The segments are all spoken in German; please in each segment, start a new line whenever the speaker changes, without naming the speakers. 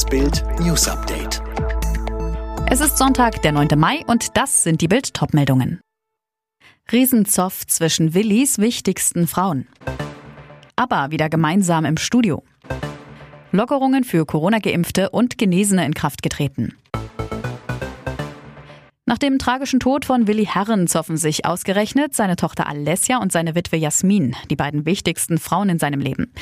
Das Bild News Update.
Es ist Sonntag, der 9. Mai und das sind die Bild Topmeldungen. Riesenzoff zwischen Willis wichtigsten Frauen. Aber wieder gemeinsam im Studio. Lockerungen für Corona-Geimpfte und Genesene in Kraft getreten. Nach dem tragischen Tod von Willi Herren zoffen sich ausgerechnet seine Tochter Alessia und seine Witwe Jasmin, die beiden wichtigsten Frauen in seinem Leben.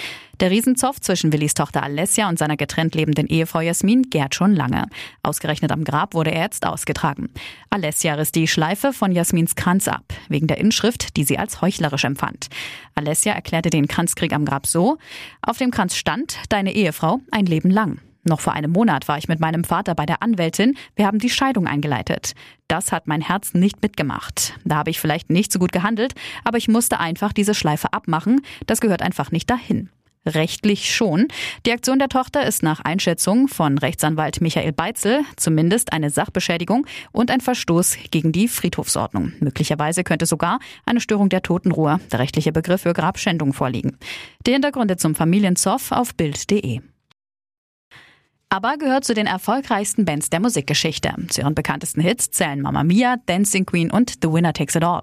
Der Riesenzoff zwischen Willis Tochter Alessia und seiner getrennt lebenden Ehefrau Jasmin gärt schon lange. Ausgerechnet am Grab wurde er jetzt ausgetragen. Alessia riss die Schleife von Jasmins Kranz ab, wegen der Inschrift, die sie als heuchlerisch empfand. Alessia erklärte den Kranzkrieg am Grab so, auf dem Kranz stand, deine Ehefrau ein Leben lang. Noch vor einem Monat war ich mit meinem Vater bei der Anwältin. Wir haben die Scheidung eingeleitet. Das hat mein Herz nicht mitgemacht. Da habe ich vielleicht nicht so gut gehandelt, aber ich musste einfach diese Schleife abmachen. Das gehört einfach nicht dahin. Rechtlich schon. Die Aktion der Tochter ist nach Einschätzung von Rechtsanwalt Michael Beitzel zumindest eine Sachbeschädigung und ein Verstoß gegen die Friedhofsordnung. Möglicherweise könnte sogar eine Störung der Totenruhe, der rechtliche Begriff für Grabschändung, vorliegen. Die Hintergründe zum Familienzoff auf Bild.de aber gehört zu den erfolgreichsten Bands der Musikgeschichte. Zu ihren bekanntesten Hits zählen Mamma Mia, Dancing Queen und The Winner Takes It All.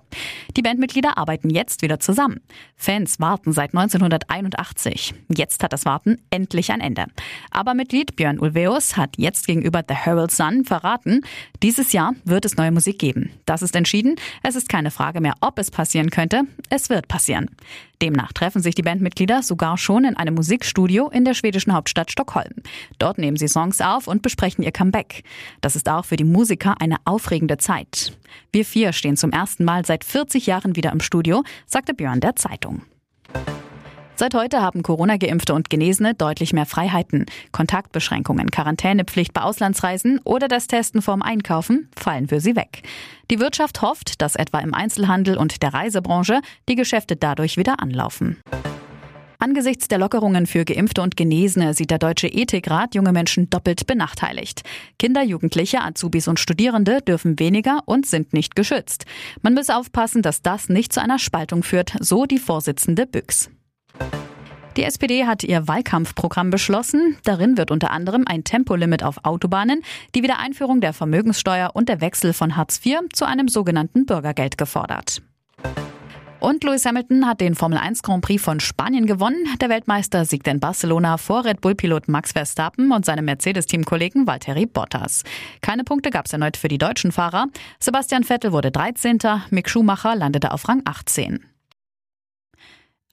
Die Bandmitglieder arbeiten jetzt wieder zusammen. Fans warten seit 1981. Jetzt hat das Warten endlich ein Ende. Aber Mitglied Björn Ulveus hat jetzt gegenüber The Herald Sun verraten, dieses Jahr wird es neue Musik geben. Das ist entschieden. Es ist keine Frage mehr, ob es passieren könnte. Es wird passieren. Demnach treffen sich die Bandmitglieder sogar schon in einem Musikstudio in der schwedischen Hauptstadt Stockholm. Dort nehmen sie Songs auf und besprechen ihr Comeback. Das ist auch für die Musiker eine aufregende Zeit. Wir vier stehen zum ersten Mal seit 40 Jahren wieder im Studio, sagte Björn der Zeitung. Seit heute haben Corona-Geimpfte und Genesene deutlich mehr Freiheiten. Kontaktbeschränkungen, Quarantänepflicht bei Auslandsreisen oder das Testen vorm Einkaufen fallen für sie weg. Die Wirtschaft hofft, dass etwa im Einzelhandel und der Reisebranche die Geschäfte dadurch wieder anlaufen. Angesichts der Lockerungen für Geimpfte und Genesene sieht der Deutsche Ethikrat junge Menschen doppelt benachteiligt. Kinder, Jugendliche, Azubis und Studierende dürfen weniger und sind nicht geschützt. Man muss aufpassen, dass das nicht zu einer Spaltung führt, so die Vorsitzende Büchs. Die SPD hat ihr Wahlkampfprogramm beschlossen. Darin wird unter anderem ein Tempolimit auf Autobahnen, die Wiedereinführung der Vermögenssteuer und der Wechsel von Hartz IV zu einem sogenannten Bürgergeld gefordert. Und Lewis Hamilton hat den Formel 1 Grand Prix von Spanien gewonnen. Der Weltmeister siegte in Barcelona vor Red Bull-Pilot Max Verstappen und seinem Mercedes-Teamkollegen Valtteri Bottas. Keine Punkte gab es erneut für die deutschen Fahrer. Sebastian Vettel wurde 13. Mick Schumacher landete auf Rang 18.